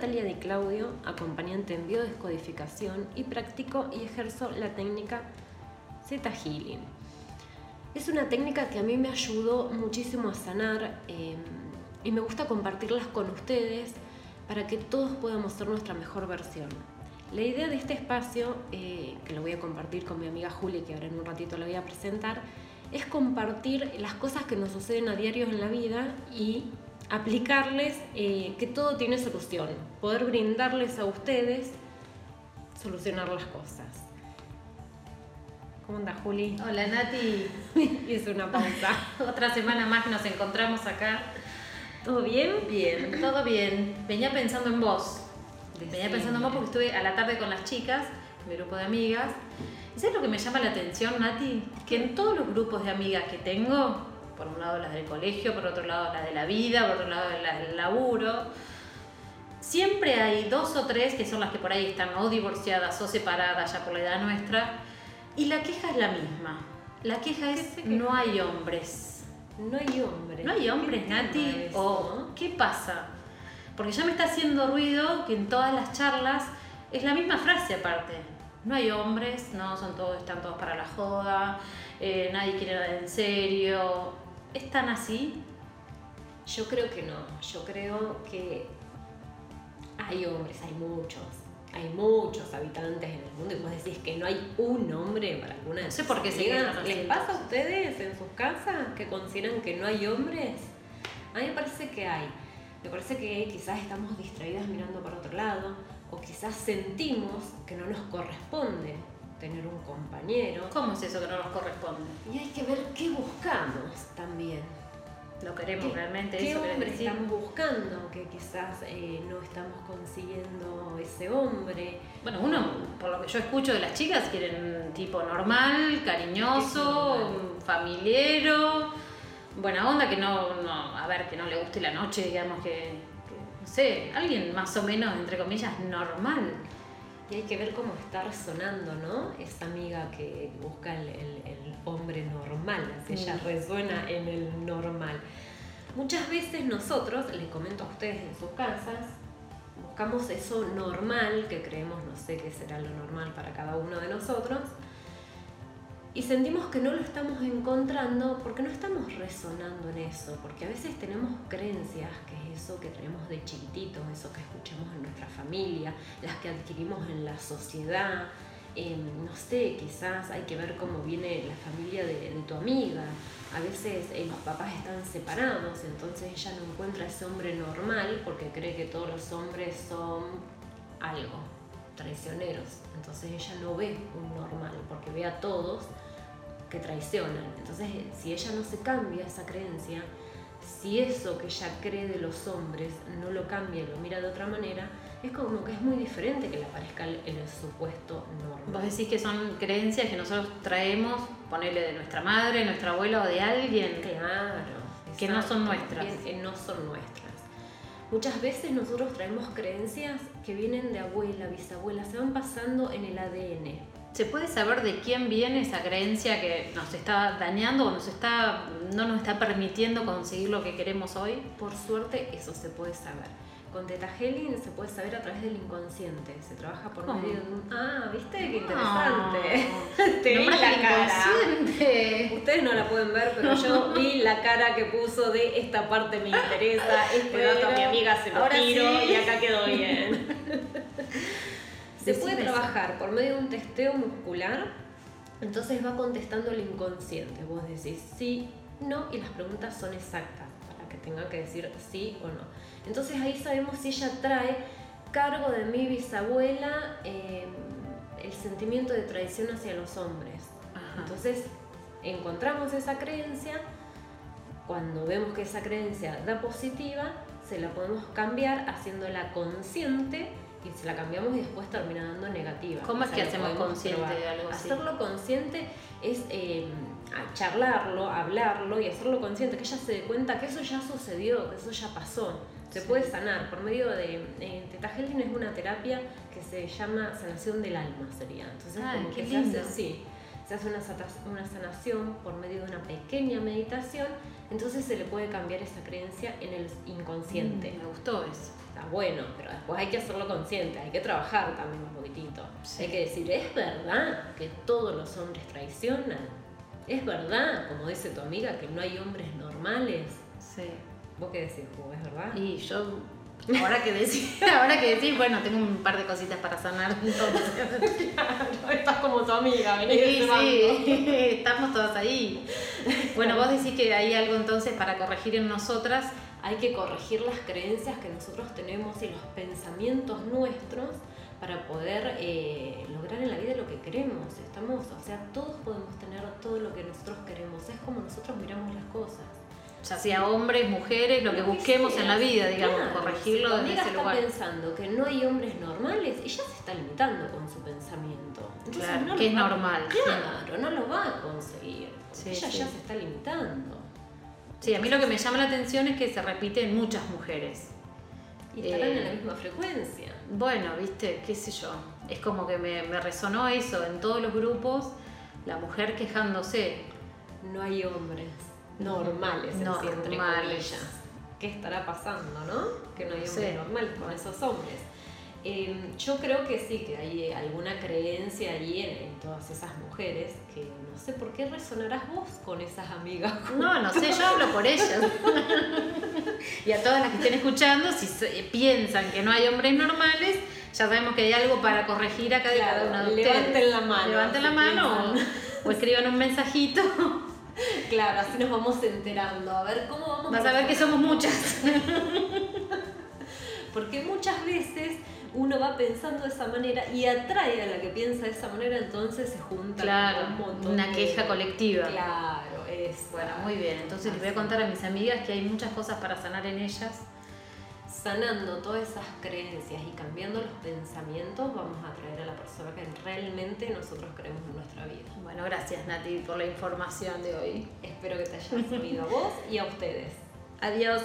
Natalia Di Claudio, acompañante en biodescodificación y practico y ejerzo la técnica Zeta Healing. Es una técnica que a mí me ayudó muchísimo a sanar eh, y me gusta compartirlas con ustedes para que todos podamos ser nuestra mejor versión. La idea de este espacio, eh, que lo voy a compartir con mi amiga Julia, que ahora en un ratito la voy a presentar, es compartir las cosas que nos suceden a diario en la vida y aplicarles eh, que todo tiene solución, poder brindarles a ustedes solucionar las cosas. ¿Cómo anda Juli? Hola Nati. Hice una pausa. Otra semana más que nos encontramos acá. ¿Todo bien? Bien, todo bien. Venía pensando en vos. Venía pensando en vos porque estuve a la tarde con las chicas, mi grupo de amigas. ¿Y sabes lo que me llama la atención, Nati? Que en todos los grupos de amigas que tengo, por un lado las del colegio, por otro lado las de la vida, por otro lado las del laburo. Siempre hay dos o tres que son las que por ahí están o divorciadas o separadas ya por la edad nuestra. Y la queja es la misma. La queja es no hay hombres. No hay hombres. No hay hombres, Nati. ¿O qué pasa? Porque ya me está haciendo ruido que en todas las charlas es la misma frase aparte. No hay hombres, no, son todos, están todos para la joda, eh, nadie quiere nada en serio, ¿Es tan así? Yo creo que no. Yo creo que hay hombres, hay muchos. Hay muchos habitantes en el mundo y vos decís que no hay un hombre para alguna de No sé por qué se ¿Les pasa a ustedes en sus casas que consideran que no hay hombres? A mí me parece que hay. Me parece que quizás estamos distraídas mirando para otro lado o quizás sentimos que no nos corresponde tener un compañero. ¿Cómo es eso que no nos corresponde? Y hay que ver qué buscamos también. Lo queremos realmente. ¿Qué hombre estamos buscando? Que quizás eh, no estamos consiguiendo ese hombre. Bueno, uno, por lo que yo escucho de las chicas, quieren un tipo normal, cariñoso, familiero, buena onda, que no, no, a ver, que no le guste la noche, digamos que, que no sé, alguien más o menos, entre comillas, normal. Y hay que ver cómo está resonando, ¿no? Esa amiga que busca el, hombre normal, si ella mm. resuena en el normal. Muchas veces nosotros, les comento a ustedes en sus casas, buscamos eso normal, que creemos, no sé qué será lo normal para cada uno de nosotros, y sentimos que no lo estamos encontrando porque no estamos resonando en eso, porque a veces tenemos creencias, que es eso que tenemos de chiquititos, eso que escuchamos en nuestra familia, las que adquirimos en la sociedad. no sé, quizás hay que ver cómo viene la familia de, tu amiga. A veces eh, los papás están separados, entonces ella no encuentra ese hombre normal porque cree que todos los hombres son algo, traicioneros. Entonces ella no ve un normal porque ve a todos que traicionan. Entonces, si ella no se cambia esa creencia, si eso que ella cree de los hombres no lo cambia y lo mira de otra manera, es como que es muy diferente que le aparezca en el supuesto normal. Vos decís que son creencias que nosotros traemos, ponerle de nuestra madre, nuestra abuela o de alguien. Claro. Que no son nuestras. Que no son nuestras. Muchas veces nosotros traemos creencias que vienen de abuela, bisabuela, se van pasando en el ADN. ¿Se puede saber de quién viene esa creencia que nos está dañando o nos está, no nos está permitiendo conseguir lo que queremos hoy? Por suerte eso se puede saber. Con Teta Healing se puede saber a través del inconsciente. Se trabaja por medio de un. Ah, ¿viste? Qué interesante. Te vi la cara. Ustedes no la pueden ver, pero yo vi la cara que puso de esta parte me interesa, este dato a mi amiga se lo tiro y acá quedó bien. Se puede trabajar por medio de un testeo muscular, entonces va contestando el inconsciente. Vos decís sí, no, y las preguntas son exactas para que tenga que decir sí o no. Entonces ahí sabemos si ella trae cargo de mi bisabuela em, el sentimiento de traición hacia los hombres. Entonces encontramos esa creencia, cuando vemos que esa creencia da positiva, se la podemos cambiar haciéndola consciente y se la cambiamos y después termina dando negativa. ¿Cómo es que hacemos consciente de algo así? Hacerlo consciente es eh, charlarlo, hablarlo y hacerlo consciente, que ella se dé cuenta que eso ya sucedió, que eso ya pasó. Se puede sanar por medio de. Eh, Teta es una terapia que se llama sanación del alma, sería. Entonces, como que se hace, sí, se hace una, una sanación por medio de una pequeña meditación, entonces se le puede cambiar esa creencia en el inconsciente. Mm, me gustó eso. Está bueno, pero después hay que hacerlo consciente, hay que trabajar también un poquitito. Hay que decir, ¿es verdad que todos los hombres traicionan? ¿Es verdad, como dice tu amiga, que no hay hombres normales? Sí. ¿Vos qué decís? ¿Es verdad? Y yo Ahora que decís, ahora que decís, bueno, tengo un par de cositas para sanar entonces. claro, estás como tu amiga, sí, sí, estamos todas ahí. Bueno, vos decís que hay algo entonces para corregir en nosotras. Hay que corregir las creencias que nosotros tenemos y los pensamientos nuestros para poder eh, lograr en la vida lo que queremos. Estamos, o sea, todos podemos tener todo lo que nosotros queremos. Es como nosotros miramos las cosas ya sea hombres, mujeres, lo que busquemos en la vida, digamos, corregirlo si desde ese está pensando que no hay hombres normales, ella se está limitando con su pensamiento. claro, que es normal. Claro, no lo va a conseguir. ella ya se está limitando. Sí, a mí lo que me llama la atención es que se repite en muchas mujeres. Y estarán en la eh, misma frecuencia. Bueno, viste, qué sé yo. Es como que me, me resonó eso en todos los grupos, la mujer quejándose. No hay hombres normales, normales. ¿Qué estará pasando, no? Que no hay hombres normales con esos hombres. Em, yo creo que sí, que hay alguna creencia ahí en, todas esas mujeres que no sé por qué resonarás vos con esas amigas. No, no sé, yo hablo por ellas. y a todas las que estén escuchando, si piensan que no hay hombres normales, ya sabemos que hay algo para corregir acá de cada una de ustedes. Levanten la mano. Levanten la mano o escriban un mensajito Claro, así nos vamos enterando. A ver cómo vamos. Vas a ver que somos muchas. Porque muchas veces uno va pensando de esa manera y atrae a la que piensa de esa manera, entonces se junta claro, un montón. Una queja colectiva. Claro, es. Bueno, muy bien. Entonces les voy a contar a mis amigas que hay muchas cosas para sanar en ellas sanando todas esas creencias y cambiando los pensamientos, vamos a traer a la persona que realmente nosotros queremos en nuestra vida. Bueno, gracias Nati por la información de hoy. Espero que te haya servido a vos y a ustedes. Adiós.